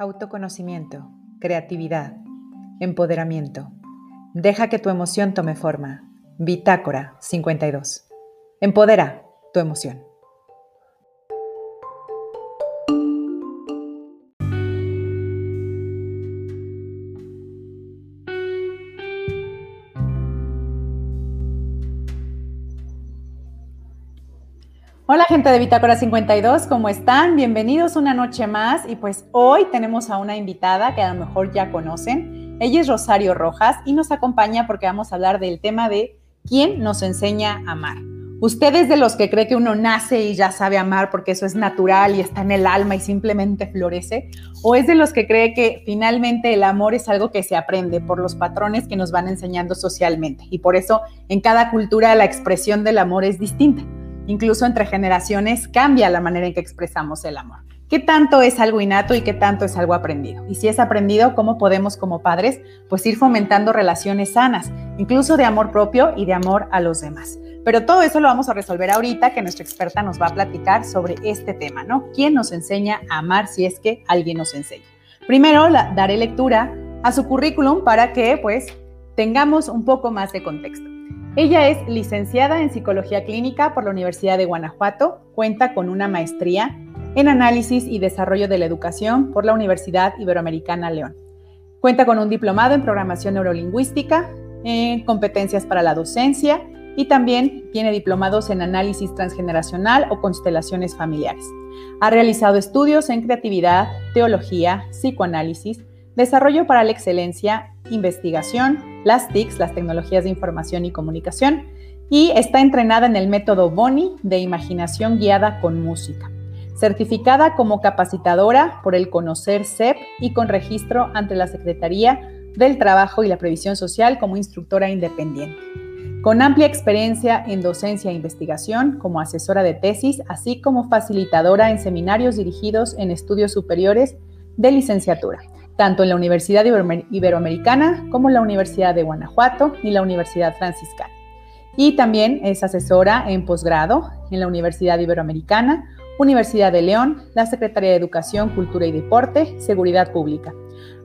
Autoconocimiento, creatividad, empoderamiento. Deja que tu emoción tome forma. Bitácora 52. Empodera tu emoción. Hola gente de Bitácora 52, ¿cómo están? Bienvenidos una noche más y pues hoy tenemos a una invitada que a lo mejor ya conocen. Ella es Rosario Rojas y nos acompaña porque vamos a hablar del tema de quién nos enseña a amar. ¿Ustedes de los que cree que uno nace y ya sabe amar porque eso es natural y está en el alma y simplemente florece? ¿O es de los que cree que finalmente el amor es algo que se aprende por los patrones que nos van enseñando socialmente? Y por eso en cada cultura la expresión del amor es distinta incluso entre generaciones, cambia la manera en que expresamos el amor. ¿Qué tanto es algo innato y qué tanto es algo aprendido? Y si es aprendido, ¿cómo podemos como padres pues ir fomentando relaciones sanas, incluso de amor propio y de amor a los demás? Pero todo eso lo vamos a resolver ahorita que nuestra experta nos va a platicar sobre este tema, ¿no? ¿Quién nos enseña a amar si es que alguien nos enseña? Primero daré lectura a su currículum para que pues tengamos un poco más de contexto. Ella es licenciada en Psicología Clínica por la Universidad de Guanajuato, cuenta con una maestría en Análisis y Desarrollo de la Educación por la Universidad Iberoamericana León. Cuenta con un diplomado en Programación Neurolingüística, en Competencias para la Docencia y también tiene diplomados en Análisis Transgeneracional o Constelaciones Familiares. Ha realizado estudios en Creatividad, Teología, Psicoanálisis, Desarrollo para la Excelencia, Investigación, las TICs, las tecnologías de información y comunicación, y está entrenada en el método Boni de imaginación guiada con música. Certificada como capacitadora por el Conocer CEP y con registro ante la Secretaría del Trabajo y la Previsión Social como instructora independiente. Con amplia experiencia en docencia e investigación como asesora de tesis, así como facilitadora en seminarios dirigidos en estudios superiores de licenciatura tanto en la Universidad Iberoamericana como en la Universidad de Guanajuato y la Universidad Franciscana. Y también es asesora en posgrado en la Universidad Iberoamericana, Universidad de León, la Secretaría de Educación, Cultura y Deporte, Seguridad Pública.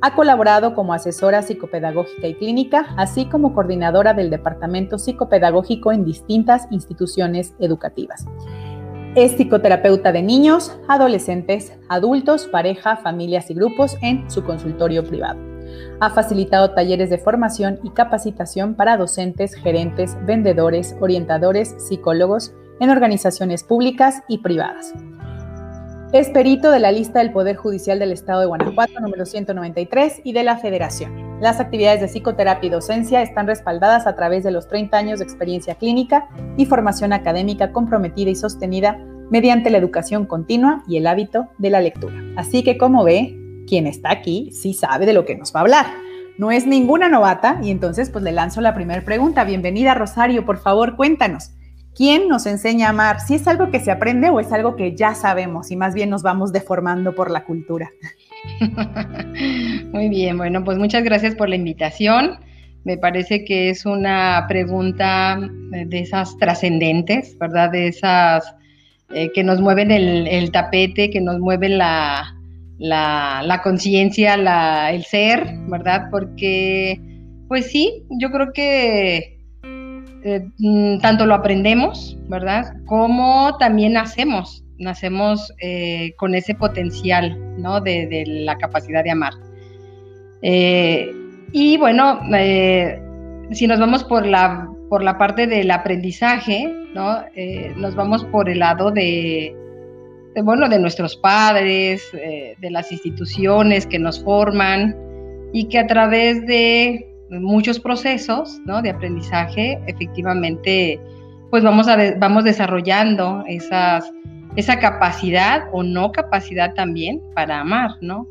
Ha colaborado como asesora psicopedagógica y clínica, así como coordinadora del Departamento Psicopedagógico en distintas instituciones educativas. Es psicoterapeuta de niños, adolescentes, adultos, pareja, familias y grupos en su consultorio privado. Ha facilitado talleres de formación y capacitación para docentes, gerentes, vendedores, orientadores, psicólogos en organizaciones públicas y privadas. Es perito de la lista del Poder Judicial del Estado de Guanajuato número 193 y de la Federación. Las actividades de psicoterapia y docencia están respaldadas a través de los 30 años de experiencia clínica y formación académica comprometida y sostenida mediante la educación continua y el hábito de la lectura. Así que como ve, quien está aquí sí sabe de lo que nos va a hablar. No es ninguna novata y entonces pues le lanzo la primera pregunta. Bienvenida Rosario, por favor cuéntanos. ¿Quién nos enseña a amar? ¿Si es algo que se aprende o es algo que ya sabemos y más bien nos vamos deformando por la cultura? Muy bien, bueno, pues muchas gracias por la invitación. Me parece que es una pregunta de esas trascendentes, ¿verdad? De esas eh, que nos mueven el, tapete, que nos mueven la, la, conciencia, el ser, ¿verdad? Porque, pues sí, yo creo que eh, mm, tanto lo aprendemos, ¿verdad? Como también nacemos, nacemos eh, con ese potencial, ¿no? De, la capacidad de amar. Eh, y bueno, si nos vamos por la, por la parte del aprendizaje, ¿no? nos vamos por el lado de, de bueno, de nuestros padres, de las instituciones que nos forman y que a través de muchos procesos de aprendizaje, efectivamente, pues vamos, a vamos desarrollando esas, esa capacidad o no capacidad también para amar, ¿no?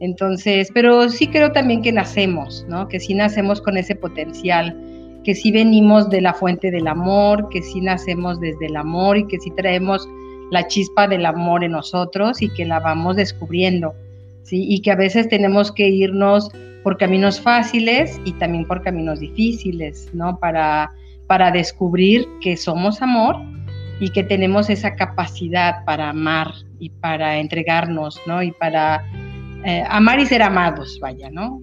Entonces, pero sí creo también que nacemos, ¿no? Que sí nacemos con ese potencial, que sí venimos de la fuente del amor, que sí nacemos desde el amor y que sí traemos la chispa del amor en nosotros y que la vamos descubriendo, ¿sí? Y que a veces tenemos que irnos por caminos fáciles y también por caminos difíciles, ¿no? Para, para descubrir que somos amor y que tenemos esa capacidad para amar y para entregarnos, ¿no? Y para eh, amar y ser amados, vaya, ¿no?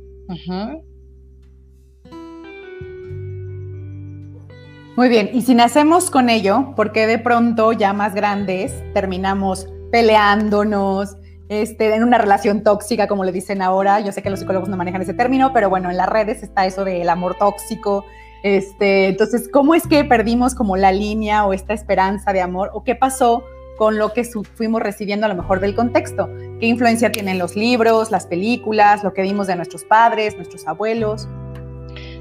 Muy bien, y si nacemos con ello, ¿por qué de pronto ya más grandes terminamos peleándonos, este, en una relación tóxica, como le dicen ahora? Yo sé que los psicólogos no manejan ese término, pero bueno, en las redes está eso del amor tóxico. Este, entonces, ¿cómo es que perdimos como la línea o esta esperanza de amor? ¿O qué pasó con lo que fuimos recibiendo a lo mejor del contexto? ¿Qué influencia tienen los libros, las películas, lo que vimos de nuestros padres, nuestros abuelos?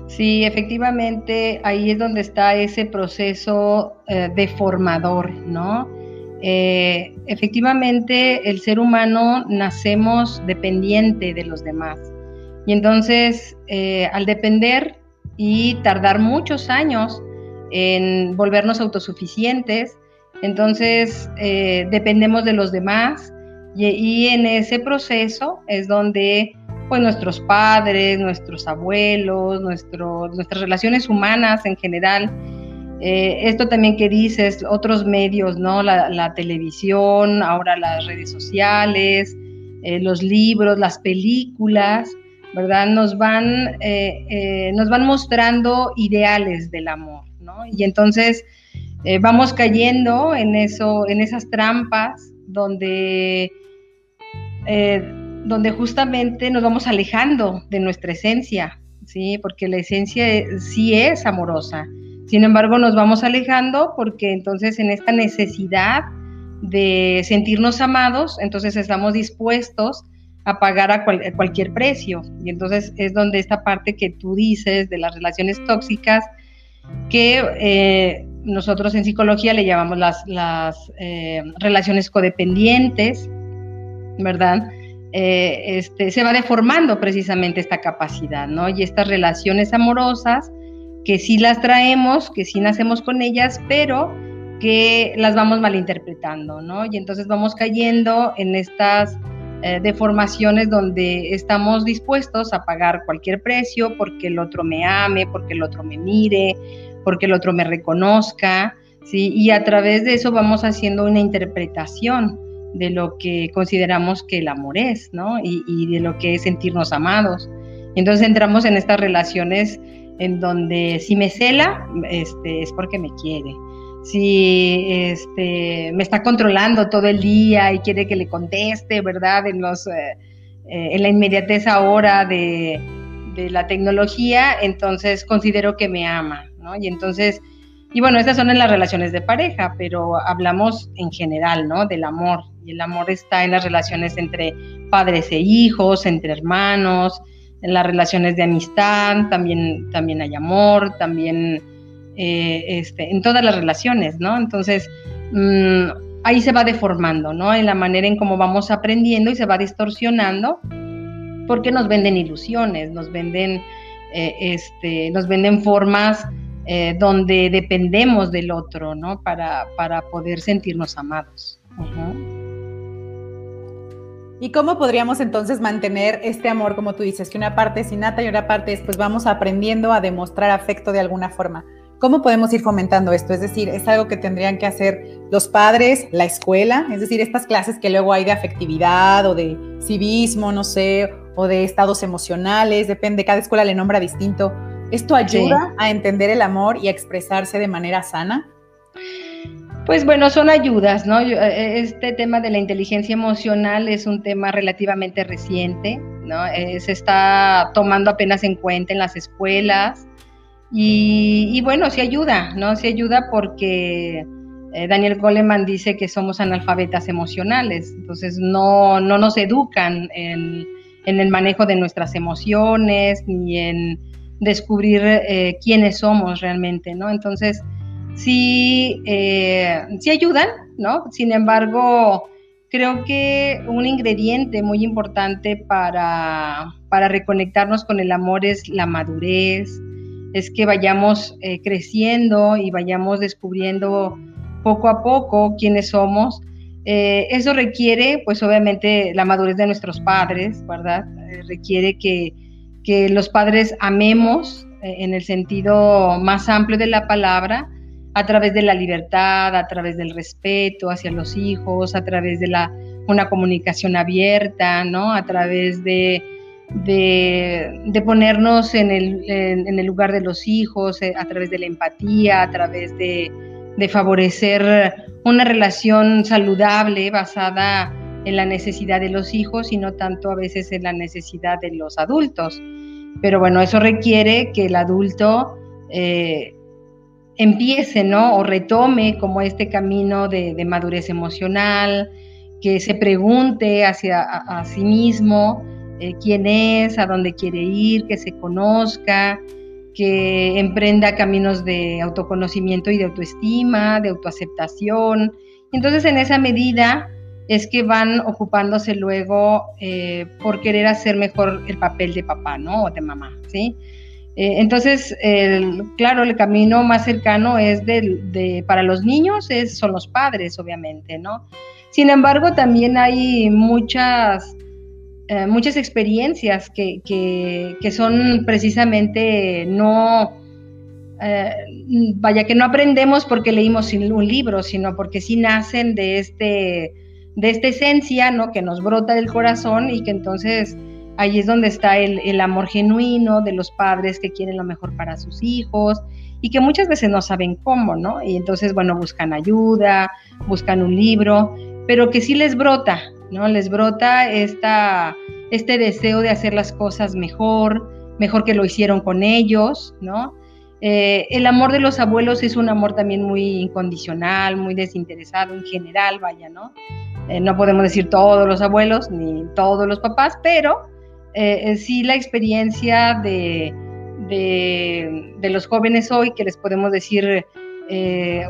Sí, efectivamente, ahí es donde está ese proceso eh, deformador, ¿no? Eh, efectivamente, el ser humano nacemos dependiente de los demás. Y entonces, eh, al depender y tardar muchos años en volvernos autosuficientes, entonces dependemos de los demás y, y en ese proceso es donde pues nuestros padres, nuestros abuelos, nuestras relaciones humanas en general. Eh, esto también que dices, otros medios, ¿no? La, televisión, ahora las redes sociales, eh, los libros, las películas, ¿verdad? Nos van, eh, nos van mostrando ideales del amor, ¿no? Y entonces vamos cayendo en eso, en esas trampas donde donde justamente nos vamos alejando de nuestra esencia, ¿sí? Porque la esencia sí es amorosa. Sin embargo, nos vamos alejando porque entonces en esta necesidad de sentirnos amados, entonces estamos dispuestos a pagar a, cualquier precio. Y entonces es donde esta parte que tú dices de las relaciones tóxicas, que eh, nosotros en psicología le llamamos las, las eh, relaciones codependientes, ¿verdad? Eh, este, se va deformando precisamente esta capacidad, ¿no? Y estas relaciones amorosas, que sí las traemos, que sí nacemos con ellas, pero que las vamos malinterpretando, ¿no? Y entonces vamos cayendo en estas eh, deformaciones donde estamos dispuestos a pagar cualquier precio porque el otro me ame, porque el otro me mire, porque el otro me reconozca, ¿sí? Y a través de eso vamos haciendo una interpretación de lo que consideramos que el amor es, ¿no? Y, de lo que es sentirnos amados. Entonces entramos en estas relaciones en donde si me cela, este, es porque me quiere. Si este, me está controlando todo el día y quiere que le conteste, ¿verdad? En, los, eh, eh, en la inmediatez ahora de, de la tecnología, entonces considero que me ama, ¿no? Y entonces y bueno, estas son en las relaciones de pareja, pero hablamos en general, ¿no? Del amor. Y el amor está en las relaciones entre padres e hijos, entre hermanos, en las relaciones de amistad, también, también hay amor, también eh, este, en todas las relaciones, ¿no? Entonces, mm, ahí se va deformando, ¿no? En la manera en cómo vamos aprendiendo y se va distorsionando, porque nos venden ilusiones, nos venden, eh, este, nos venden formas eh, donde dependemos del otro, ¿no? Para, para poder sentirnos amados. ¿Y cómo podríamos entonces mantener este amor, como tú dices, que una parte es innata y una parte es, pues vamos aprendiendo a demostrar afecto de alguna forma? ¿Cómo podemos ir fomentando esto? Es decir, es algo que tendrían que hacer los padres, la escuela, es decir, estas clases que luego hay de afectividad o de civismo, no sé, o de estados emocionales, depende, cada escuela le nombra distinto. ¿Esto ayuda a entender el amor y a expresarse de manera sana? Pues bueno, son ayudas, ¿no? Eh, este tema de la inteligencia emocional es un tema relativamente reciente, ¿no? Eh, se está tomando apenas en cuenta en las escuelas y, bueno, sí ayuda, ¿no? Sí ayuda porque eh, Daniel Goleman dice que somos analfabetas emocionales, entonces no, no nos educan en, en el manejo de nuestras emociones ni en descubrir eh, quiénes somos realmente, ¿no? Entonces, sí, eh, sí ayudan, ¿no? Sin embargo, creo que un ingrediente muy importante para, para reconectarnos con el amor es la madurez, es que vayamos eh, creciendo y vayamos descubriendo poco a poco quiénes somos. eso requiere, pues obviamente, la madurez de nuestros padres, ¿verdad? requiere que que los padres amemos eh, en el sentido más amplio de la palabra, a través de la libertad, a través del respeto hacia los hijos, a través de la una comunicación abierta, ¿no? A través de, de, ponernos en el, en, el, lugar de los hijos, eh, a través de la empatía, a través de, de favorecer una relación saludable basada en la necesidad de los hijos y no tanto a veces en la necesidad de los adultos. Pero bueno, eso requiere que el adulto eh, empiece, ¿no? O retome como este camino de, madurez emocional, que se pregunte hacia a, sí mismo eh, quién es, a dónde quiere ir, que se conozca, que emprenda caminos de autoconocimiento y de autoestima, de autoaceptación. Entonces, en esa medida es que van ocupándose luego eh, por querer hacer mejor el papel de papá, ¿no? O de mamá, ¿sí? Eh, entonces, claro, el camino más cercano es de, para los niños es, son los padres, obviamente, ¿no? Sin embargo, también hay muchas, eh, muchas experiencias que, que, son precisamente no, eh, vaya, que no aprendemos porque leímos un libro, sino porque sí nacen de, este, de esta esencia, ¿no? Que nos brota del corazón y que entonces Ahí es donde está el, amor genuino de los padres que quieren lo mejor para sus hijos y que muchas veces no saben cómo, ¿no? Y entonces, bueno, buscan ayuda, buscan un libro, pero que sí les brota, ¿no? Les brota esta, este deseo de hacer las cosas mejor, mejor que lo hicieron con ellos, ¿no? Eh, el amor de los abuelos es un amor también muy incondicional, muy desinteresado en general, vaya, ¿no? Eh, no podemos decir todos los abuelos ni todos los papás, pero eh, sí la experiencia de, de, los jóvenes hoy, que les podemos decir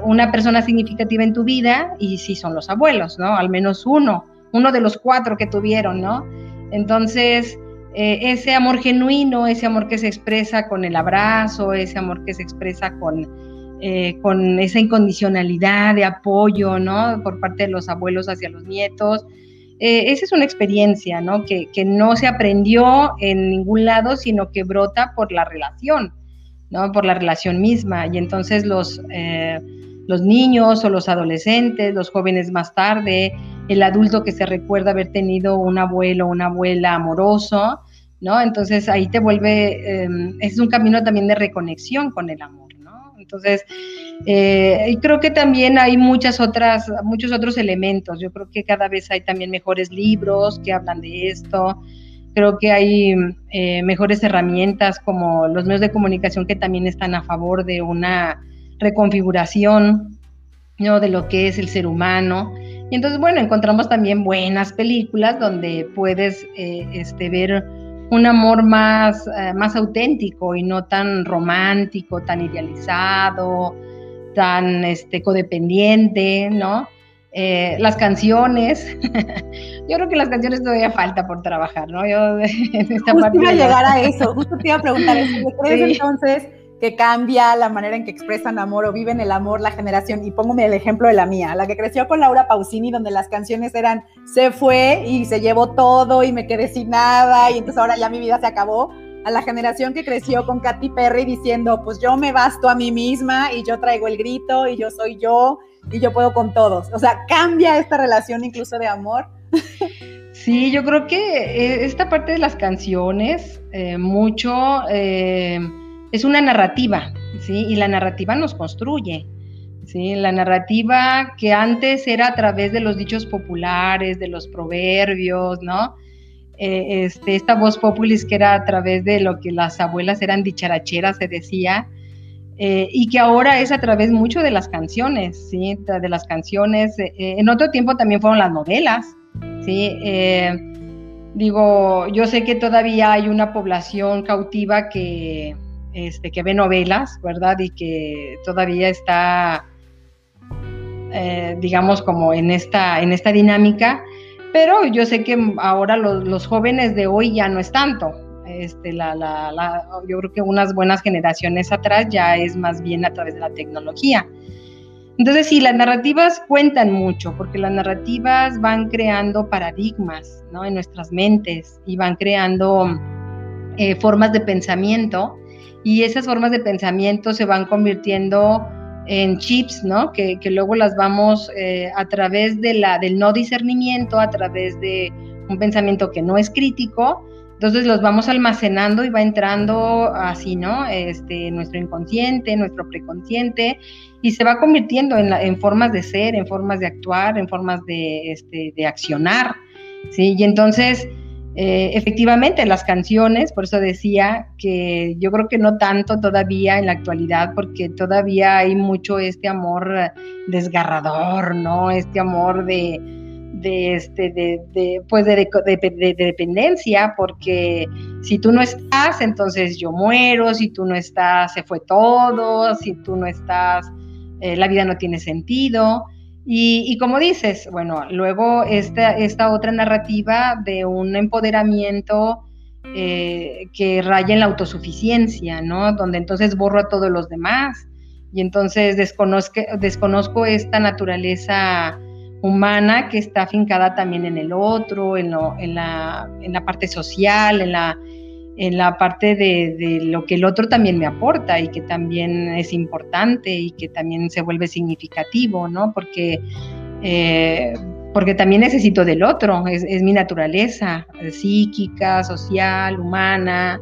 una persona significativa en tu vida, y sí son los abuelos, ¿no? Al menos uno, uno de los cuatro que tuvieron, ¿no? Entonces, eh, ese amor genuino, ese amor que se expresa con el abrazo, ese amor que se expresa con, con esa incondicionalidad de apoyo, ¿no? Por parte de los abuelos hacia los nietos, eh, esa es una experiencia, ¿no? Que, no se aprendió en ningún lado, sino que brota por la relación, ¿no? Por la relación misma. Y entonces los, eh, los niños o los adolescentes, los jóvenes más tarde, el adulto que se recuerda haber tenido un abuelo o una abuela amoroso, ¿no? Entonces ahí te vuelve, em, es un camino también de reconexión con el amor. Entonces, eh, creo que también hay muchas otras, muchos otros elementos. Yo creo que cada vez hay también mejores libros que hablan de esto. Creo que hay eh, mejores herramientas como los medios de comunicación que también están a favor de una reconfiguración ¿no? de lo que es el ser humano. Y entonces, bueno, encontramos también buenas películas donde puedes eh, este, ver un amor más, eh, más auténtico y no tan romántico, tan idealizado, tan este, codependiente, ¿no? Eh, las canciones, yo creo que las canciones todavía falta por trabajar, ¿no? Yo en esta justo iba a llegar a eso, justo te iba a preguntar eso, ¿crees entonces que cambia la manera en que expresan amor o viven el amor la generación. Y pongo el ejemplo de la mía, la que creció con Laura Pausini, donde las canciones eran se fue y se llevó todo y me quedé sin nada y entonces ahora ya mi vida se acabó. A la generación que creció con Katy Perry diciendo, pues yo me basto a mí misma y yo traigo el grito y yo soy yo y yo puedo con todos. O sea, cambia esta relación incluso de amor. Sí, yo creo que eh, esta parte de las canciones, eh, mucho... Eh, es una narrativa, ¿sí? Y la narrativa nos construye, ¿sí? La narrativa que antes era a través de los dichos populares, de los proverbios, ¿no? Eh, este, esta voz populis que era a través de lo que las abuelas eran dicharacheras, se decía, eh, y que ahora es a través mucho de las canciones, ¿sí? De las canciones. Eh, en otro tiempo también fueron las novelas, ¿sí? digo, yo sé que todavía hay una población cautiva que, este, que ve novelas, ¿verdad? Y que todavía está, eh, digamos, como en esta, en esta dinámica, pero yo sé que ahora los, jóvenes de hoy ya no es tanto. Este, la, la, yo creo que unas buenas generaciones atrás ya es más bien a través de la tecnología. Entonces, sí, las narrativas cuentan mucho, porque las narrativas van creando paradigmas ¿no? en nuestras mentes y van creando eh, formas de pensamiento y esas formas de pensamiento se van convirtiendo en chips, ¿no? Que, luego las vamos eh, a través de la, del no discernimiento, a través de un pensamiento que no es crítico, entonces los vamos almacenando y va entrando así, ¿no? Este, nuestro inconsciente, nuestro preconsciente, y se va convirtiendo en, en formas de ser, en formas de actuar, en formas de, este, de accionar, ¿sí? Y entonces eh, efectivamente, las canciones, por eso decía que yo creo que no tanto todavía en la actualidad, porque todavía hay mucho este amor desgarrador, ¿no? Este amor de, de este, de, pues de, dependencia, porque si tú no estás, entonces yo muero, si tú no estás, se fue todo, si tú no estás, eh, la vida no tiene sentido. Y, como dices, bueno, luego esta, esta otra narrativa de un empoderamiento eh, que raya en la autosuficiencia, ¿no? Donde entonces borro a todos los demás y entonces desconozco, desconozco esta naturaleza humana que está afincada también en el otro, en, la, en la parte social, en la, en la parte de, lo que el otro también me aporta y que también es importante y que también se vuelve significativo, ¿no? Porque, eh, porque también necesito del otro, es, mi naturaleza psíquica, social, humana,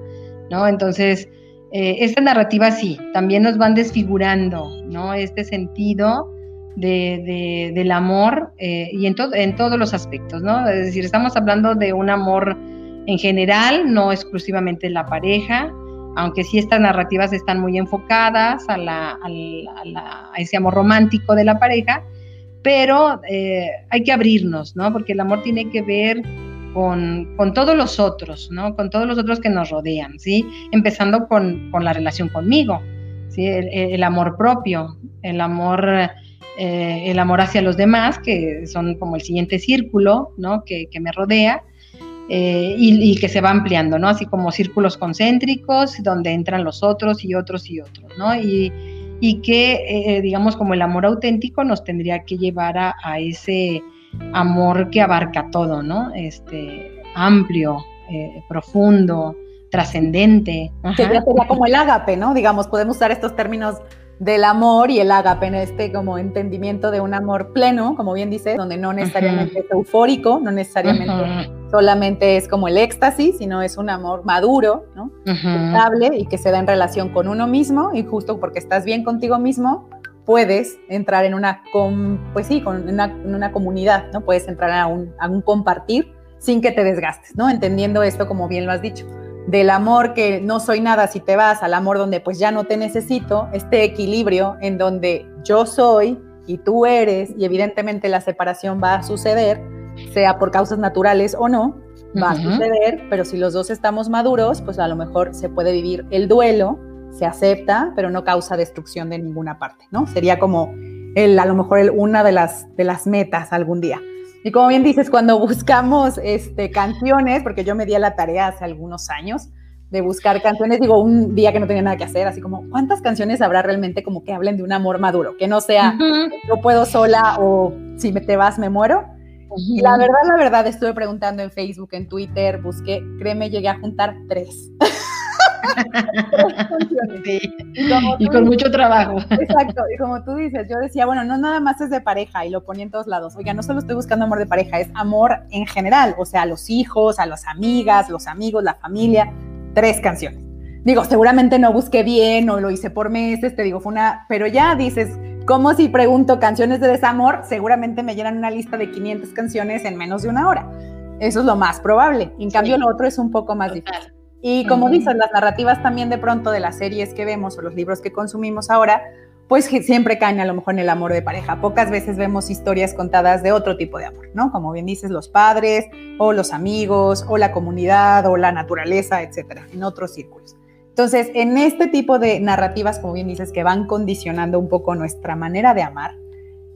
¿no? Entonces, eh, esta narrativa sí, también nos van desfigurando, ¿no? Este sentido de, del amor eh, y en, en todos los aspectos, ¿no? Es decir, estamos hablando de un amor en general, no exclusivamente la pareja, aunque sí estas narrativas están muy enfocadas a, ese amor romántico de la pareja, pero eh, hay que abrirnos, ¿no? Porque el amor tiene que ver con, todos los otros, ¿no? Con todos los otros que nos rodean, ¿sí? Empezando con, la relación conmigo, ¿sí? El, amor propio, el amor, eh, el amor hacia los demás, que son como el siguiente círculo, ¿no? Que, que me rodea, eh, y, que se va ampliando, ¿no? Así como círculos concéntricos donde entran los otros y otros y otros, ¿no? Y, que, eh, digamos, como el amor auténtico nos tendría que llevar a, ese amor que abarca todo, ¿no? Este, amplio, eh, profundo, trascendente. Sería, sería como el ágape, ¿no? Digamos, podemos usar estos términos del amor y el ágape en este como entendimiento de un amor pleno, como bien dice, donde no necesariamente es eufórico, no necesariamente solamente es como el éxtasis, sino es un amor maduro, ¿no? Estable y que se da en relación con uno mismo y justo porque estás bien contigo mismo, puedes entrar en una, pues sí, con una, en una comunidad, ¿no? Puedes entrar a un, a un compartir sin que te desgastes, ¿no? Entendiendo esto como bien lo has dicho del amor que no soy nada si te vas al amor donde pues ya no te necesito, este equilibrio en donde yo soy y tú eres y evidentemente la separación va a suceder, sea por causas naturales o no, va a suceder, pero si los dos estamos maduros, pues a lo mejor se puede vivir el duelo, se acepta, pero no causa destrucción de ninguna parte, ¿no? Sería como el, a lo mejor el, una de las, de las metas algún día. Y como bien dices, cuando buscamos este, canciones, porque yo me di a la tarea hace algunos años de buscar canciones, digo, un día que no tenía nada que hacer, así como, ¿cuántas canciones habrá realmente como que hablen de un amor maduro? Que no sea, yo puedo sola o si me te vas, me muero. Y la verdad, la verdad, estuve preguntando en Facebook, en Twitter, busqué, créeme, llegué a juntar tres. Y, con mucho trabajo. Exacto, y como tú dices, yo decía, bueno, no nada más es de pareja y lo ponía en todos lados. Oiga, no solo estoy buscando amor de pareja, es amor en general, o sea, a los hijos, a las amigas, los amigos, la familia, tres canciones. Digo, seguramente no busqué bien o lo hice por meses, te digo, fue una, pero ya dices, como si pregunto canciones de desamor, seguramente me llenan una lista de 500 canciones en menos de una hora. Eso es lo más probable. En cambio, lo otro es un poco más difícil. Y como dicen, las narrativas también de pronto de las series que vemos o los libros que consumimos ahora, pues siempre caen a lo mejor en el amor de pareja. Pocas veces vemos historias contadas de otro tipo de amor, ¿no? Como bien dices, los padres o los amigos o la comunidad o la naturaleza, etcétera, en otros círculos. Entonces, en este tipo de narrativas, como bien dices, que van condicionando un poco nuestra manera de amar,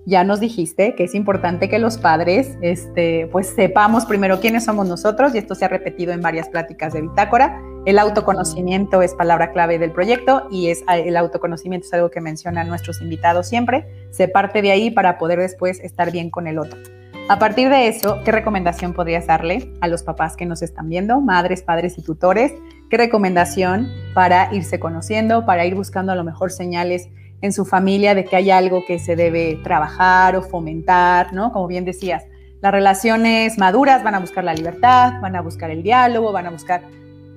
ya nos dijiste que es importante que los padres, este, pues sepamos primero quiénes somos nosotros, y esto se ha repetido en varias pláticas de bitácora. El autoconocimiento es palabra clave del proyecto y es el autoconocimiento es algo que mencionan nuestros invitados siempre. Se parte de ahí para poder después estar bien con el otro. A partir de eso, ¿qué recomendación podrías darle a los papás que nos están viendo, madres, padres y tutores? ¿Qué recomendación para irse conociendo, para ir buscando a lo mejor señales en su familia de que hay algo que se debe trabajar o fomentar, ¿no? Como bien decías, las relaciones maduras van a buscar la libertad, van a buscar el diálogo, van a buscar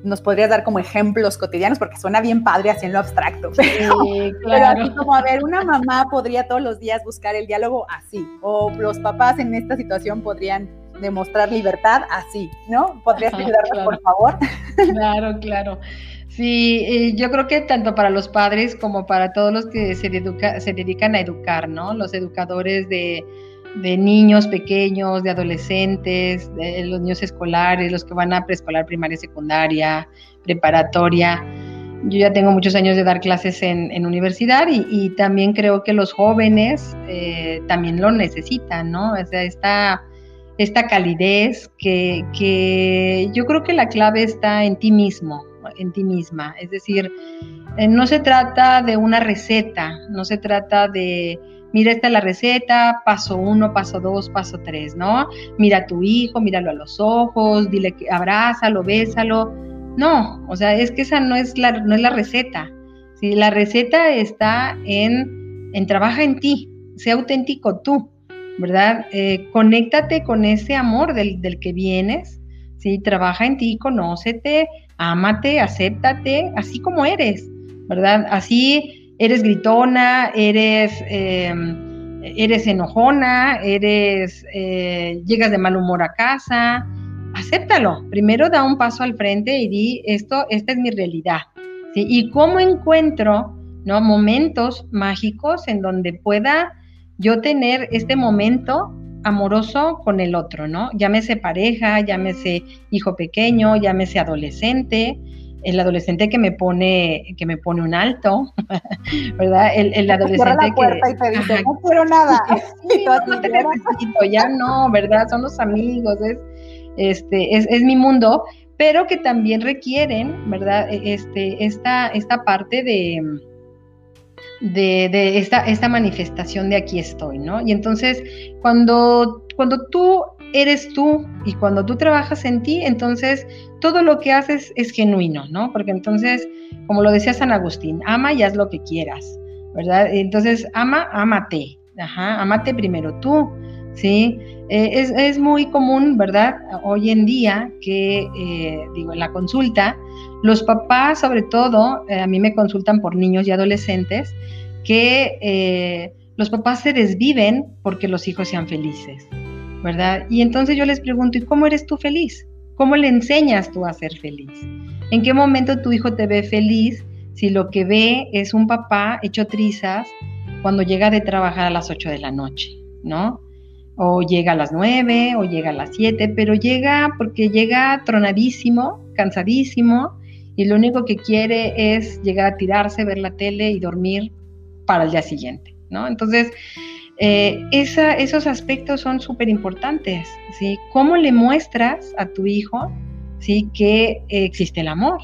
nos podrías dar como ejemplos cotidianos, porque suena bien padre así en lo abstracto, pero, así como, a ver, una mamá podría todos los días buscar el diálogo así, o los papás en esta situación podrían demostrar libertad así, ¿no? ¿Podrías ayudarnos, por favor? Claro, claro. Sí, eh, yo creo que tanto para los padres como para todos los que se, se dedican a educar, ¿no? Los educadores de, niños pequeños, de adolescentes, de los niños escolares, los que van a preescolar, primaria, secundaria, preparatoria. Yo ya tengo muchos años de dar clases en, universidad y, también creo que los jóvenes eh, también lo necesitan, ¿no? O sea, esta, esta calidez que, que yo creo que la clave está en ti mismo, en ti misma. Es decir, eh, no se trata de una receta, no se trata de, mira, esta es la receta, paso uno, paso dos, paso tres, ¿no? Mira a tu hijo, míralo a los ojos, dile que abrázalo, bésalo. No, o sea, es que esa no es la, no es la receta. ¿sí? La receta está en, en trabaja en ti, sea auténtico tú, ¿verdad? Eh, conéctate con ese amor del, del que vienes, ¿sí? Trabaja en ti, conócete, ámate, acéptate, así como eres, ¿verdad? Así eres gritona, eres, em, eres enojona, eres, eh, llegas de mal humor a casa, acéptalo. Primero da un paso al frente y di, esto, esta es mi realidad. Y cómo encuentro ¿no? momentos mágicos en donde pueda yo tener este momento amoroso con el otro, ¿no? Llámese pareja, llámese hijo pequeño, llámese adolescente, el adolescente que me pone, que me pone un alto, ¿verdad? El, el adolescente la puerta y te dice, no quiero nada. no, te necesito, ya no, ¿verdad? Son los amigos, es, este, es, es mi mundo, pero que también requieren, ¿verdad? E, este, esta, esta parte de, de, esta, esta, manifestación de aquí estoy, ¿no? Y entonces, cuando, cuando tú eres tú y cuando tú trabajas en ti, entonces todo lo que haces es genuino, ¿no? Porque entonces, como lo decía San Agustín, ama y haz lo que quieras, ¿verdad? Entonces, ama, ámate, ajá, amate primero tú, ¿sí? Eh, es, muy común, ¿verdad? Hoy en día que, eh, digo, en la consulta, los papás, sobre todo, eh, a mí me consultan por niños y adolescentes, que eh, los papás se desviven porque los hijos sean felices, ¿verdad? Y entonces yo les pregunto, ¿y cómo eres tú feliz? ¿Cómo le enseñas tú a ser feliz? ¿En qué momento tu hijo te ve feliz si lo que ve es un papá hecho trizas cuando llega de trabajar a las 8 de la noche, ¿no? O llega a las 9 o llega a las 7, pero llega porque llega tronadísimo, cansadísimo, y lo único que quiere es llegar a tirarse, ver la tele y dormir para el día siguiente, ¿no? Entonces, eh, esos aspectos son súper importantes, ¿sí? ¿Cómo le muestras a tu hijo, ¿sí? Que existe el amor,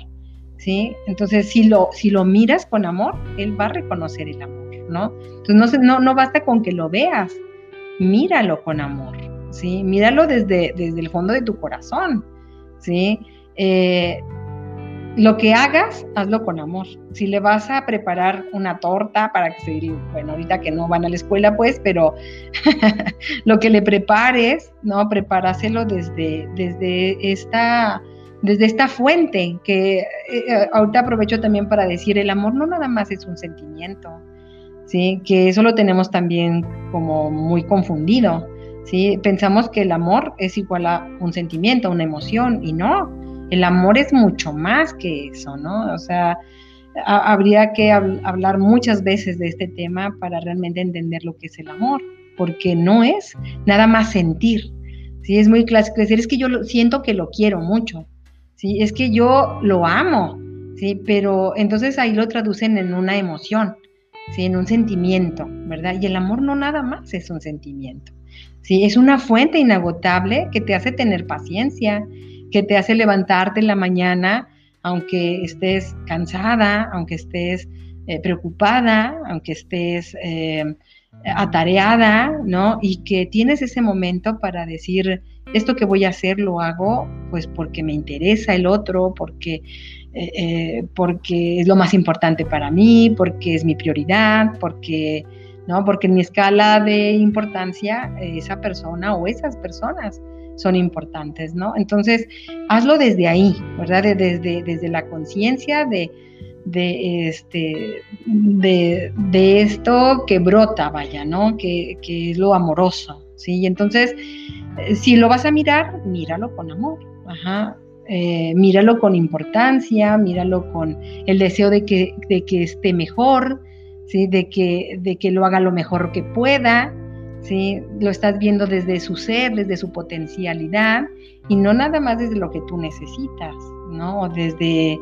¿sí? Entonces, si lo, si lo miras con amor, él va a reconocer el amor, ¿no? Entonces, no, no, basta con que lo veas, míralo con amor, ¿sí? Míralo desde, desde el fondo de tu corazón, ¿sí? Eh, lo que hagas, hazlo con amor. Si le vas a preparar una torta para que se bueno, ahorita que no van a la escuela, pues, pero lo que le prepares, ¿no? Prepáraselo desde, desde esta desde esta fuente, que eh, eh, ahorita aprovecho también para decir, el amor no nada más es un sentimiento, ¿sí? Que eso lo tenemos también como muy confundido, ¿sí? Pensamos que el amor es igual a un sentimiento, una emoción, y no, el amor es mucho más que eso, ¿no? O sea, habría que hablar muchas veces de este tema para realmente entender lo que es el amor, porque no es nada más sentir. Sí, es muy clásico decir, es que yo siento que lo quiero mucho, sí, es que yo lo amo, sí, pero entonces ahí lo traducen en una emoción, sí, en un sentimiento, ¿verdad? Y el amor no nada más es un sentimiento, sí, es una fuente inagotable que te hace tener paciencia, que te hace levantarte en la mañana, aunque estés cansada, aunque estés eh, preocupada, aunque estés eh, atareada, ¿no? Y que tienes ese momento para decir, esto que voy a hacer lo hago pues porque me interesa el otro, porque eh, porque es lo más importante para mí, porque es mi prioridad, porque, ¿no? porque en mi escala de importancia esa persona o esas personas son importantes, ¿no? Entonces, hazlo desde ahí, ¿verdad? Desde, desde la conciencia de, de, este, de, de, esto que brota, vaya, ¿no? Que, que, es lo amoroso, ¿sí? Y entonces, si lo vas a mirar, míralo con amor, ajá. Eh, míralo con importancia, míralo con el deseo de que, de que esté mejor, ¿sí? de, que, de que lo haga lo mejor que pueda, ¿sí? lo estás viendo desde su ser, desde su potencialidad y no nada más desde lo que tú necesitas, ¿no? desde,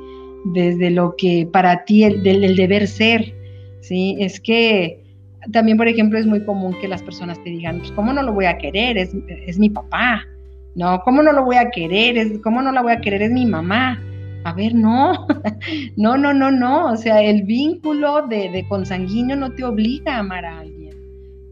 desde lo que para ti el, el, deber ser. ¿sí? Es que también, por ejemplo, es muy común que las personas te digan, pues, ¿cómo no lo voy a querer? Es, es mi papá, no, ¿cómo no lo voy a querer? Es, ¿Cómo no la voy a querer? Es mi mamá. A ver, no, no, no, no, no. O sea, el vínculo de, de consanguíneo no te obliga a amar a alguien.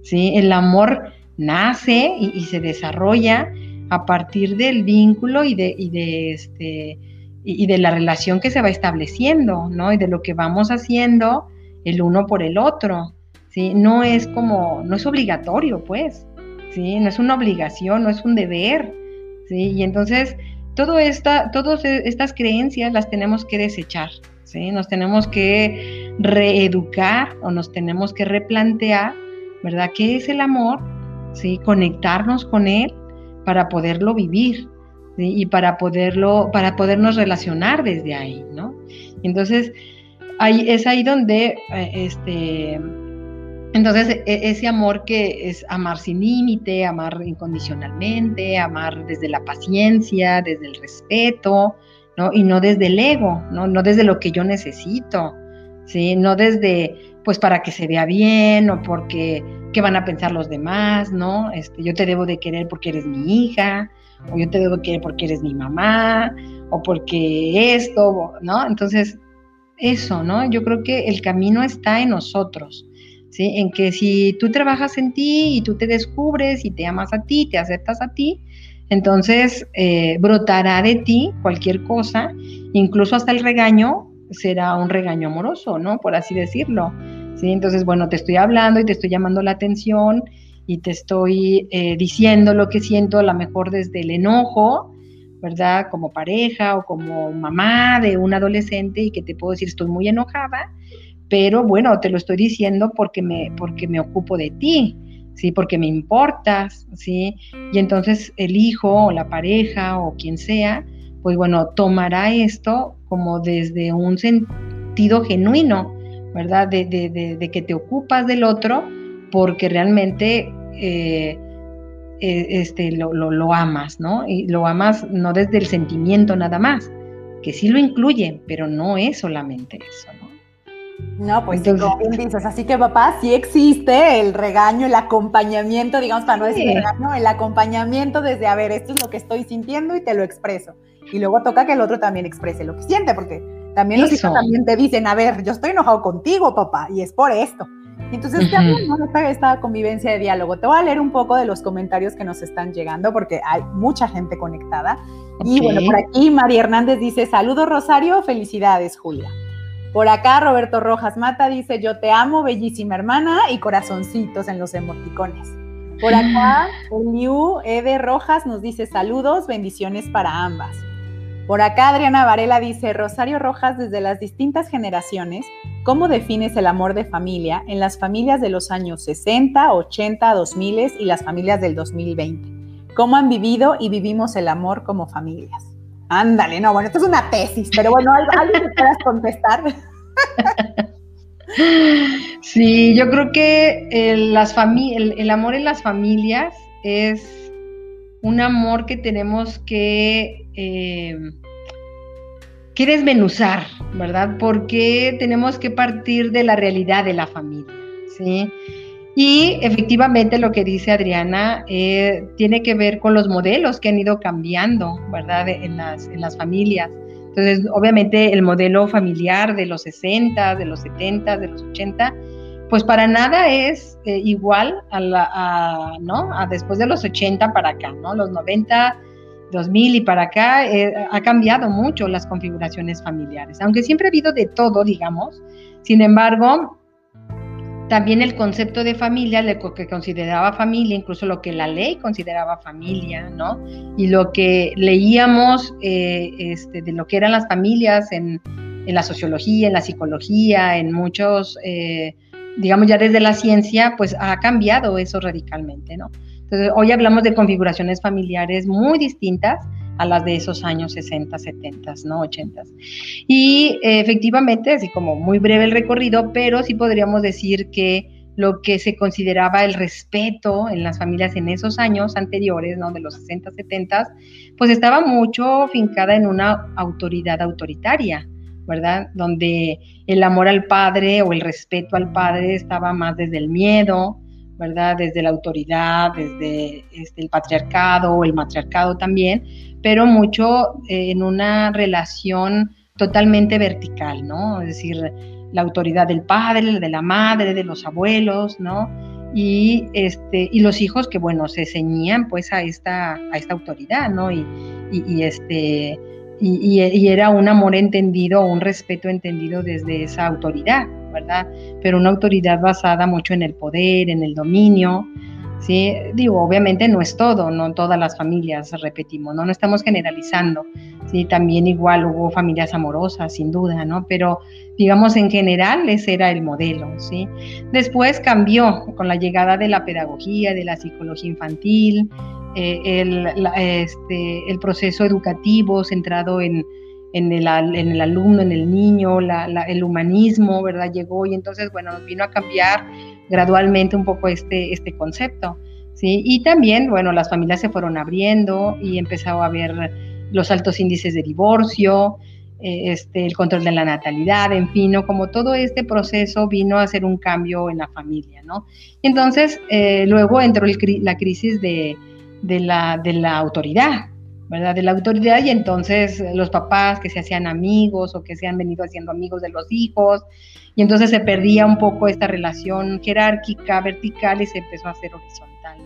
¿Sí? El amor nace y, se desarrolla a partir del vínculo y de, y de, este, y de la relación que se va estableciendo, ¿no? Y de lo que vamos haciendo el uno por el otro, ¿sí? No es como, no es obligatorio, pues, ¿sí? No es una obligación, no es un deber, y entonces, todo esta, todas estas creencias las tenemos que desechar, ¿sí? Nos tenemos que reeducar o nos tenemos que replantear, ¿verdad? ¿Qué es el amor? ¿Sí? Conectarnos con él para poderlo vivir, Y para poderlo, para podernos relacionar desde ahí, ¿no? Entonces, ahí, es ahí donde, eh, este, entonces, e, ese amor que es amar sin límite, amar incondicionalmente, amar desde la paciencia, desde el respeto, ¿no? Y no desde el ego, ¿no? No desde lo que yo necesito, ¿sí? No desde, pues, para que se vea bien o porque, ¿qué van a pensar los demás, ¿no? Este, yo te debo de querer porque eres mi hija, o yo te debo de querer porque eres mi mamá, o porque esto, ¿no? Entonces, eso, ¿no? Yo creo que el camino está en nosotros ¿sí? En que si tú trabajas en ti y tú te descubres y te amas a ti, te aceptas a ti, entonces eh, brotará de ti cualquier cosa, incluso hasta el regaño será un regaño amoroso, ¿no? Por así decirlo. ¿sí? Entonces, bueno, te estoy hablando y te estoy llamando la atención y te estoy eh, diciendo lo que siento, a lo mejor desde el enojo, ¿verdad? Como pareja o como mamá de un adolescente y que te puedo decir estoy muy enojada pero bueno, te lo estoy diciendo porque me, porque me ocupo de ti, ¿sí? Porque me importas, ¿sí? Y entonces el hijo o la pareja o quien sea, pues bueno, tomará esto como desde un sentido genuino, ¿verdad? De, de, que te ocupas del otro porque realmente eh, eh, este, lo, lo, lo, amas, ¿no? Y lo amas no desde el sentimiento nada más, que sí lo incluye, pero no es solamente eso, ¿no? Pues como bien dices, así que papá, sí existe el regaño, el acompañamiento, digamos, para no decir regaño, el acompañamiento desde, a ver, esto es lo que estoy sintiendo y te lo expreso. Y luego toca que el otro también exprese lo que siente, porque también los hijos también te dicen, a ver, yo estoy enojado contigo, papá, y es por esto. entonces, ¿no? esta, esta convivencia de diálogo. Te voy a leer un poco de los comentarios que nos están llegando, porque hay mucha gente conectada. Y bueno, por aquí María Hernández dice, saludos Rosario, felicidades Julia. Por acá Roberto Rojas Mata dice, yo te amo, bellísima hermana, y corazoncitos en los emoticones. Por acá, el New Ede Rojas nos dice saludos, bendiciones para ambas. Por acá Adriana Varela dice, Rosario Rojas, desde las distintas generaciones, ¿cómo defines el amor de familia en las familias de los años 60, 80, 2000 y las familias del 2020? ¿Cómo han vivido y vivimos el amor como familias? Ándale, no, bueno, esto es una tesis, pero bueno, algo, que quieras contestar. Sí, yo creo que el, amor en las familias es un amor que tenemos que, eh, que desmenuzar, ¿verdad? Porque tenemos que partir de la realidad de la familia, ¿sí? Y efectivamente lo que dice Adriana eh, tiene que ver con los modelos que han ido cambiando, ¿verdad? En las, en las familias. Entonces, obviamente el modelo familiar de los 60, de los 70, de los 80, pues para nada es eh, igual a, la, ¿no? a después de los 80 para acá, ¿no? Los 90 2000 y para acá eh, ha cambiado mucho las configuraciones familiares, aunque siempre ha habido de todo, digamos. Sin embargo, también el concepto de familia, lo que consideraba familia, incluso lo que la ley consideraba familia, ¿no? Y lo que leíamos eh, este, de lo que eran las familias en, la sociología, en la psicología, en muchos, eh, digamos ya desde la ciencia, pues ha cambiado eso radicalmente, ¿no? Entonces, hoy hablamos de configuraciones familiares muy distintas a las de esos años 60, 70, ¿no? 80. Y eh, efectivamente, así como muy breve el recorrido, pero sí podríamos decir que lo que se consideraba el respeto en las familias en esos años anteriores, ¿no? De los 60, 70, pues estaba mucho fincada en una autoridad autoritaria, ¿verdad? Donde el amor al padre o el respeto al padre estaba más desde el miedo, ¿verdad? Desde la autoridad, desde este, el patriarcado o el matriarcado también, pero mucho eh, en una relación totalmente vertical, ¿no? Es decir, la autoridad del padre, de la madre, de los abuelos, ¿no? Y, este, y los hijos que, bueno, se ceñían pues a esta, a esta autoridad, ¿no? Y, y, este, y, era un amor entendido, un respeto entendido desde esa autoridad, ¿verdad? Pero una autoridad basada mucho en el poder, en el dominio, ¿sí? Digo, obviamente no es todo, no todas las familias, repetimos, ¿no? No estamos generalizando, ¿sí? También igual hubo familias amorosas, sin duda, ¿no? Pero digamos en general ese era el modelo, ¿sí? Después cambió con la llegada de la pedagogía, de la psicología infantil, eh, el, este, el proceso educativo centrado en en el, en el alumno, en el niño, el humanismo, ¿verdad? Llegó y entonces, bueno, vino a cambiar gradualmente un poco este, este concepto, ¿sí? Y también, bueno, las familias se fueron abriendo y empezó a haber los altos índices de divorcio, eh, este, el control de la natalidad, en fin, ¿no? como todo este proceso vino a hacer un cambio en la familia, ¿no? Entonces, eh, luego entró la crisis de, de, la, de la autoridad, ¿verdad? De la autoridad y entonces eh, los papás que se hacían amigos o que se han venido haciendo amigos de los hijos y entonces se perdía un poco esta relación jerárquica, vertical y se empezó a hacer horizontal,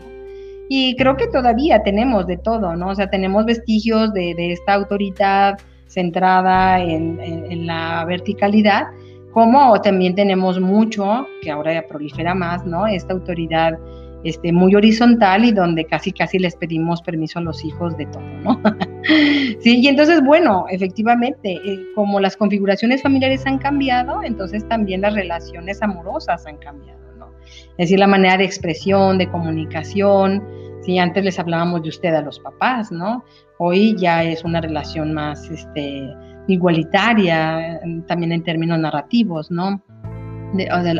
Y creo que todavía tenemos de todo, ¿no? O sea, tenemos vestigios de, esta autoridad centrada en, en la verticalidad, como también tenemos mucho, que ahora ya prolifera más, ¿no? Esta autoridad este, muy horizontal y donde casi casi les pedimos permiso a los hijos de todo, ¿no? sí, y entonces, bueno, efectivamente, eh, como las configuraciones familiares han cambiado, entonces también las relaciones amorosas han cambiado, ¿no? Es decir, la manera de expresión, de comunicación, sí, antes les hablábamos de usted a los papás, ¿no? Hoy ya es una relación más, este, igualitaria, también en términos narrativos, ¿no?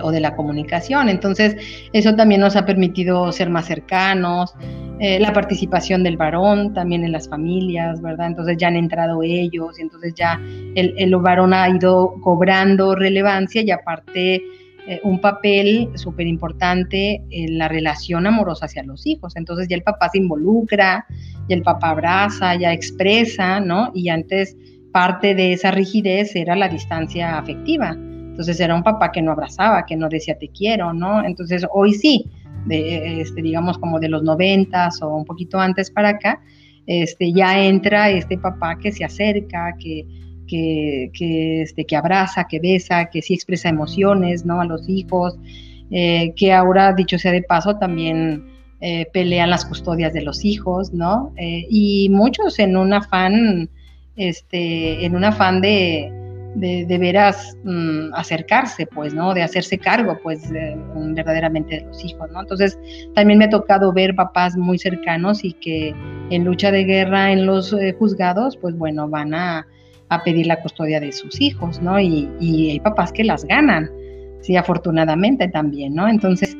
O, de, la comunicación. Entonces, eso también nos ha permitido ser más cercanos, eh, la participación del varón también en las familias, ¿verdad? Entonces ya han entrado ellos y entonces ya el, el varón ha ido cobrando relevancia y aparte eh, un papel súper importante en la relación amorosa hacia los hijos. Entonces ya el papá se involucra, y el papá abraza, ya expresa, ¿no? Y antes parte de esa rigidez era la distancia afectiva. Entonces era un papá que no abrazaba, que no decía te quiero, ¿no? Entonces hoy sí, este, digamos como de los noventas o un poquito antes para acá, este, ya entra este papá que se acerca, que, que, este, que abraza, que besa, que sí expresa emociones, ¿no? A los hijos, eh, que ahora, dicho sea de paso, también eh, pelean las custodias de los hijos, ¿no? Eh, y muchos en un afán, este, en un afán de, de, veras mm, acercarse, pues, ¿no? De hacerse cargo, pues, verdaderamente de los hijos, ¿no? Entonces, también me ha tocado ver papás muy cercanos y que en lucha de guerra en los eh, juzgados, pues, bueno, van a, pedir la custodia de sus hijos, ¿no? Y, hay papás que las ganan, sí, afortunadamente también, ¿no? Entonces,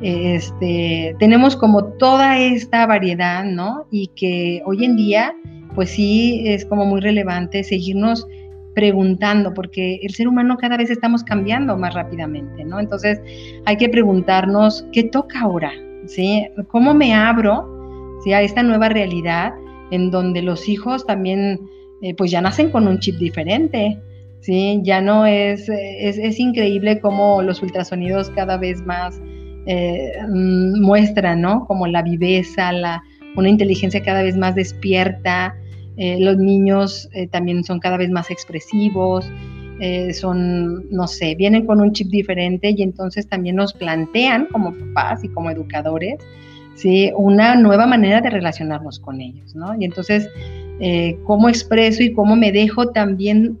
este, tenemos como toda esta variedad, ¿no? Y que hoy en día, pues sí, es como muy relevante seguirnos preguntando, porque el ser humano cada vez estamos cambiando más rápidamente, ¿no? Entonces hay que preguntarnos, ¿qué toca ahora? ¿Sí? ¿Cómo me abro ¿sí? a esta nueva realidad en donde los hijos también, eh, pues ya nacen con un chip diferente? ¿Sí? Ya no es, es, increíble cómo los ultrasonidos cada vez más eh, mm, muestran, ¿no? Como la viveza, la, una inteligencia cada vez más despierta, eh, los niños eh, también son cada vez más expresivos, eh, son, no sé, vienen con un chip diferente y entonces también nos plantean como papás y como educadores, ¿sí? Una nueva manera de relacionarnos con ellos, ¿no? Y entonces, cómo expreso y cómo me dejo también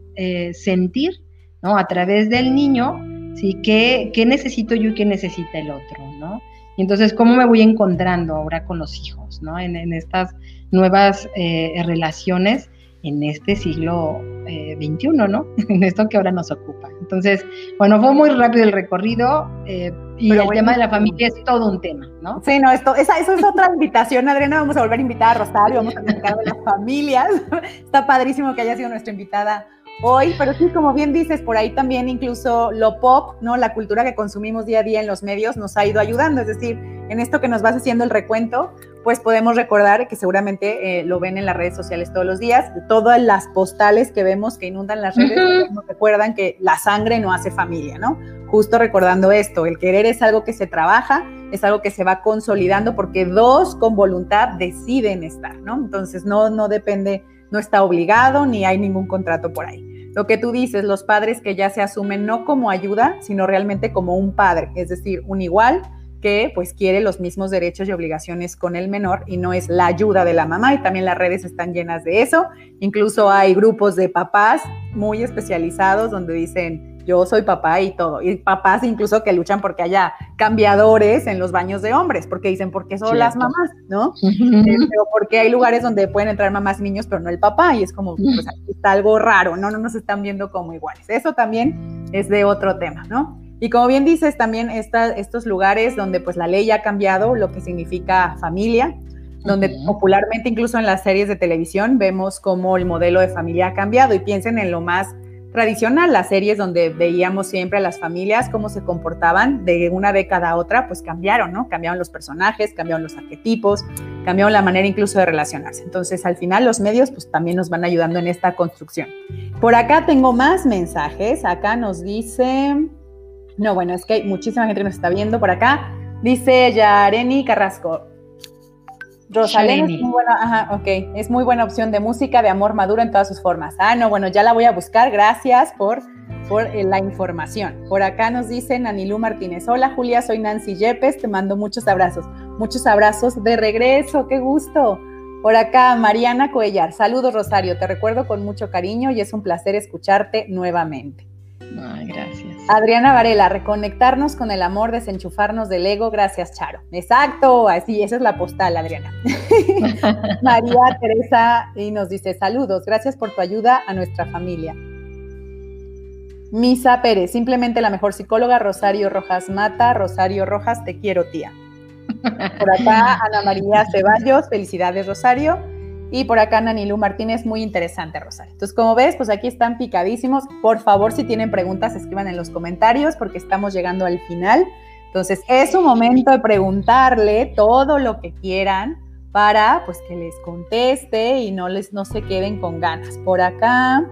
sentir, ¿no? A través del niño, ¿sí? ¿Qué, ¿Qué necesito yo y qué necesita el otro, ¿no? Y entonces, ¿cómo me voy encontrando ahora con los hijos, ¿no? En, en estas nuevas eh, relaciones en este siglo XXI, eh, ¿no? en esto que ahora nos ocupa. Entonces, bueno, fue muy rápido el recorrido eh, y el tema de la familia es todo un tema, ¿no? Sí, no, esto, esa, eso es otra invitación, Adriana, vamos a volver a invitar a Rosario, vamos a invitar a las familias. Está padrísimo que haya sido nuestra invitada hoy, pero sí, como bien dices, por ahí también incluso lo pop, ¿no? La cultura que consumimos día a día en los medios nos ha ido ayudando, es decir, en esto que nos vas haciendo el recuento, pues podemos recordar que seguramente eh, lo ven en las redes sociales todos los días, todas las postales que vemos que inundan las redes, nos recuerdan que la sangre no hace familia, ¿no? Justo recordando esto, el querer es algo que se trabaja, es algo que se va consolidando porque dos con voluntad deciden estar, ¿no? Entonces no, no depende, no está obligado ni hay ningún contrato por ahí. Lo que tú dices, los padres que ya se asumen no como ayuda, sino realmente como un padre, es decir, un igual, que pues quiere los mismos derechos y obligaciones con el menor y no es la ayuda de la mamá y también las redes están llenas de eso. Incluso hay grupos de papás muy especializados donde dicen yo soy papá y todo. Y papás incluso que luchan porque haya cambiadores en los baños de hombres, porque dicen, porque son las mamás, ¿no? Este, o porque hay lugares donde pueden entrar mamás y niños, pero no el papá. Y es como, pues aquí está algo raro, ¿no? No nos están viendo como iguales. Eso también es de otro tema, ¿no? Y como bien dices, también estos lugares donde pues la ley ha cambiado lo que significa familia, donde popularmente incluso en las series de televisión vemos cómo el modelo de familia ha cambiado y piensen en lo más tradicional, las series donde veíamos siempre a las familias cómo se comportaban de una década a otra, pues cambiaron, ¿no? Cambiaron los personajes, cambiaron los arquetipos, cambiaron la manera incluso de relacionarse. Entonces, al final los medios pues también nos van ayudando en esta construcción. Por acá tengo más mensajes. Acá nos dice no, bueno, es que hay muchísima gente que nos está viendo por acá. Dice Yareni Carrasco. Rosalén es muy buena, ajá, ok, es muy buena opción de música de amor maduro en todas sus formas. Ah, no, bueno, ya la voy a buscar. Gracias por, por eh, la información. Por acá nos dicen Anilú Martínez. Hola Julia, soy Nancy Yepes, te mando muchos abrazos. Muchos abrazos de regreso, qué gusto. Por acá, Mariana Cuellar. Saludos, Rosario. Te recuerdo con mucho cariño y es un placer escucharte nuevamente. Adriana Varela, reconectarnos con el amor, desenchufarnos del ego, gracias Charo. Exacto, así, esa es la postal, Adriana. María Teresa y nos dice, saludos, gracias por tu ayuda a nuestra familia. Misa Pérez, simplemente la mejor psicóloga, Rosario Rojas Mata, Rosario Rojas, te quiero tía. Por acá, Ana María Ceballos, felicidades Rosario. Y por acá Nanilú Martínez, muy interesante, Rosario. Entonces, como ves, pues aquí están picadísimos. Por favor, si tienen preguntas, escriban en los comentarios porque estamos llegando al final. Entonces, es un momento de preguntarle todo lo que quieran para pues que les conteste y no les no se queden con ganas. Por acá,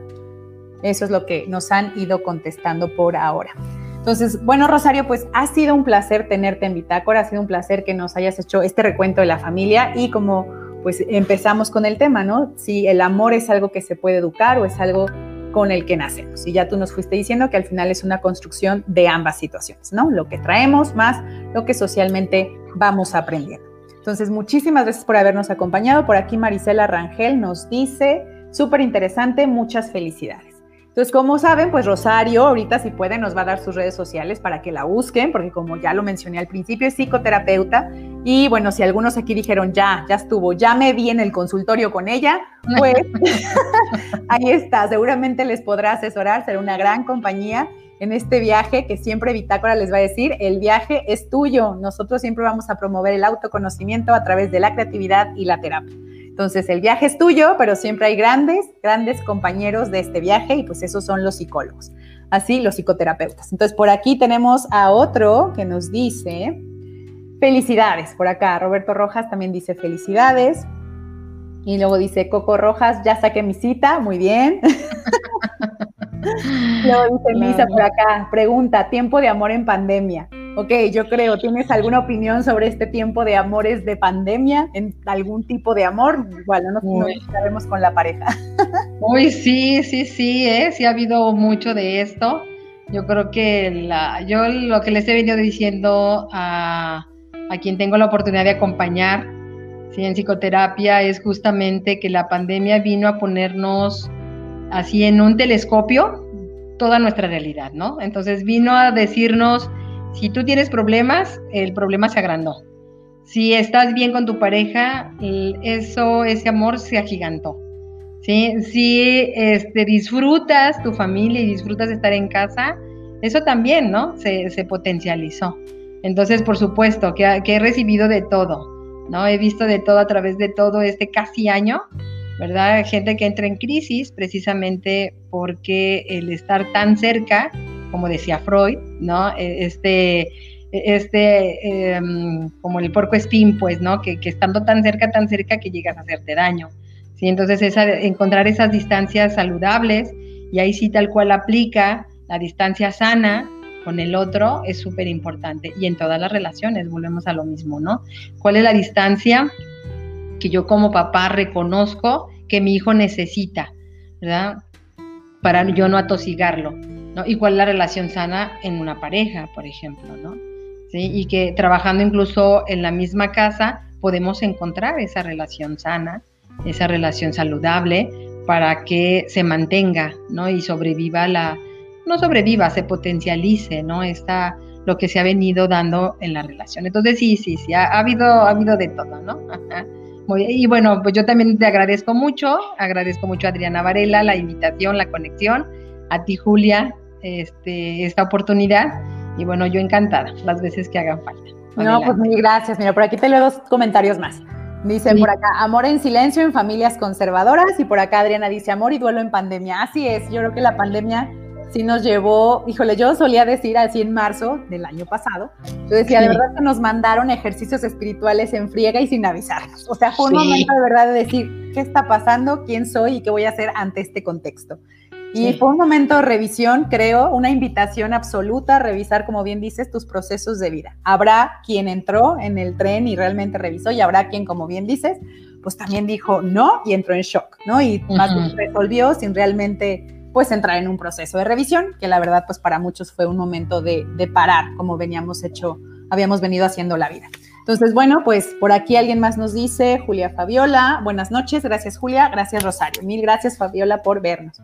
eso es lo que nos han ido contestando por ahora. Entonces, bueno, Rosario, pues ha sido un placer tenerte en Bitácora, ha sido un placer que nos hayas hecho este recuento de la familia y como pues empezamos con el tema, ¿no? Si el amor es algo que se puede educar o es algo con el que nacemos. Y ya tú nos fuiste diciendo que al final es una construcción de ambas situaciones, ¿no? Lo que traemos más lo que socialmente vamos aprendiendo. Entonces, muchísimas gracias por habernos acompañado. Por aquí Marisela Rangel nos dice, súper interesante, muchas felicidades. Entonces, como saben, pues Rosario ahorita si puede nos va a dar sus redes sociales para que la busquen, porque como ya lo mencioné al principio, es psicoterapeuta. Y bueno, si algunos aquí dijeron, ya, ya estuvo, ya me vi en el consultorio con ella, pues ahí está, seguramente les podrá asesorar, será una gran compañía en este viaje que siempre Bitácora les va a decir, el viaje es tuyo, nosotros siempre vamos a promover el autoconocimiento a través de la creatividad y la terapia. Entonces, el viaje es tuyo, pero siempre hay grandes, grandes compañeros de este viaje y pues esos son los psicólogos, así los psicoterapeutas. Entonces, por aquí tenemos a otro que nos dice, felicidades, por acá, Roberto Rojas también dice felicidades. Y luego dice, Coco Rojas, ya saqué mi cita, muy bien. luego dice Misa por acá, pregunta, tiempo de amor en pandemia. Ok, yo creo, ¿tienes alguna opinión sobre este tiempo de amores de pandemia? ¿En algún tipo de amor? Bueno, no nos sabemos con la pareja. Uy, sí, sí, sí, ¿eh? sí ha habido mucho de esto. Yo creo que la, yo lo que les he venido diciendo a, a quien tengo la oportunidad de acompañar ¿sí? en psicoterapia es justamente que la pandemia vino a ponernos así en un telescopio toda nuestra realidad, ¿no? Entonces vino a decirnos, si tú tienes problemas, el problema se agrandó. Si estás bien con tu pareja, eso, ese amor se agigantó. ¿sí? Si este, disfrutas tu familia y disfrutas estar en casa, eso también, ¿no? Se, potencializó. Entonces, por supuesto, que, que, he recibido de todo, ¿no? He visto de todo a través de todo este casi año, ¿verdad? Gente que entra en crisis precisamente porque el estar tan cerca, como decía Freud, ¿no? E, este, este, em, como el porco espín, pues, ¿no? Que, que estando tan cerca, tan cerca que llegas a hacerte daño. ¿sí? Entonces, encontrar esas distancias saludables y ahí sí tal cual aplica la distancia sana con el otro es súper importante. Y en todas las relaciones volvemos a lo mismo, ¿no? ¿Cuál es la distancia que yo como papá reconozco que mi hijo necesita, ¿verdad? Para yo no atosigarlo, ¿no? Y cuál es la relación sana en una pareja, por ejemplo, ¿no? ¿Sí? Y que trabajando incluso en la misma casa podemos encontrar esa relación sana esa relación saludable para que se mantenga, ¿no? Y sobreviva la, no sobreviva, se potencialice, ¿no? Esta, lo que se ha venido dando en la relación. Entonces, sí, sí, sí, ha, habido, ha habido de todo, ¿no? y bueno, pues yo también te agradezco mucho, agradezco mucho a Adriana Varela la invitación, la conexión, a ti, Julia, este, esta oportunidad. Y bueno, yo encantada las veces que hagan falta. No, pues mil gracias. Mira, por aquí te leo dos comentarios más. Dicen por acá, amor en silencio en familias conservadoras. Y por acá Adriana dice, amor y duelo en pandemia. Así es, yo creo que la pandemia sí nos llevó, híjole, yo solía decir así en marzo del año pasado, yo decía, de verdad que nos mandaron ejercicios espirituales en friega y sin avisarnos. O sea, fue un momento de verdad de decir, ¿qué está pasando? ¿Quién soy? ¿Y qué voy a hacer ante este contexto? Y fue un momento de revisión, creo, una invitación absoluta a revisar, como bien dices, tus procesos de vida. Habrá quien entró en el tren y realmente revisó y habrá quien, como bien dices, pues también dijo no y entró en shock, ¿no? Y más bien resolvió sin realmente pues entrar en un proceso de revisión, que la verdad pues para muchos fue un momento de, de parar, como veníamos hecho, habíamos venido haciendo la vida. Entonces, bueno, pues por aquí alguien más nos dice, Julia Fabiola, buenas noches, gracias Julia, gracias Rosario, mil gracias Fabiola por vernos.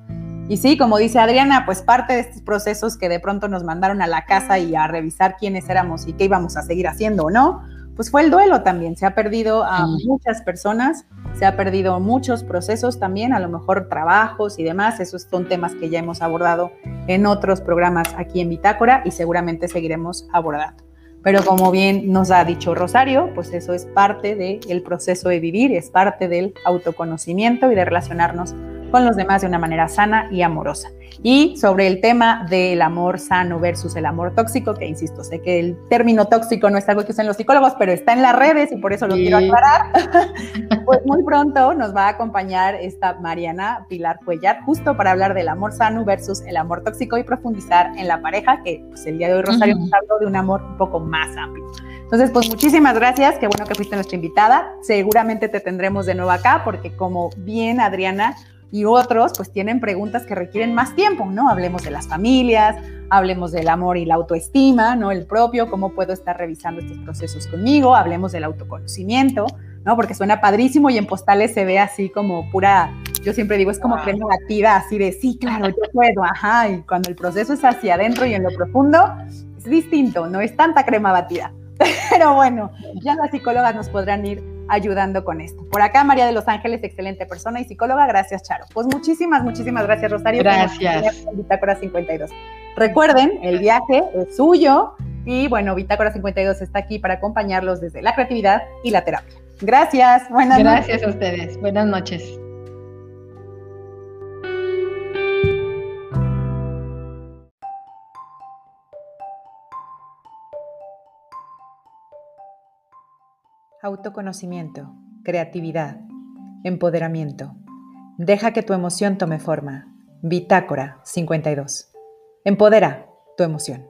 Y sí, como dice Adriana, pues parte de estos procesos que de pronto nos mandaron a la casa y a revisar quiénes éramos y qué íbamos a seguir haciendo o no, pues fue el duelo también. Se ha perdido a muchas personas, se ha perdido muchos procesos también, a lo mejor trabajos y demás. Esos son temas que ya hemos abordado en otros programas aquí en Bitácora y seguramente seguiremos abordando. Pero como bien nos ha dicho Rosario, pues eso es parte del proceso de vivir, es parte del autoconocimiento y de relacionarnos con los demás de una manera sana y amorosa. Y sobre el tema del amor sano versus el amor tóxico, que insisto, sé que el término tóxico no es algo que usen los psicólogos, pero está en las redes y por eso lo quiero aclarar, pues muy pronto nos va a acompañar esta Mariana Pilar Cuellar, justo para hablar del amor sano versus el amor tóxico y profundizar en la pareja, que pues, el día de hoy Rosario nos habló de un amor un poco más amplio. Entonces, pues muchísimas gracias, qué bueno que fuiste nuestra invitada. Seguramente te tendremos de nuevo acá, porque como bien Adriana y otros pues tienen preguntas que requieren más tiempo, ¿no? Hablemos de las familias, hablemos del amor y la autoestima, ¿no? El propio, cómo puedo estar revisando estos procesos conmigo, hablemos del autoconocimiento, ¿no? Porque suena padrísimo y en postales se ve así como pura, yo siempre digo, es como crema activa, así de, sí, claro, yo puedo, ajá, y cuando el proceso es hacia adentro y en lo profundo, es distinto, no es tanta crema batida. Pero bueno, ya las psicólogas nos podrán ir ayudando con esto. Por acá, María de los Ángeles, excelente persona y psicóloga. Gracias, Charo. Pues muchísimas, muchísimas gracias, Rosario. Gracias. Bitácora 52. Recuerden, el viaje es suyo y bueno, Bitácora 52 está aquí para acompañarlos desde la creatividad y la terapia. Gracias. Buenas gracias a ustedes. Buenas noches. Autoconocimiento, creatividad, empoderamiento. Deja que tu emoción tome forma. Bitácora 52. Empodera tu emoción.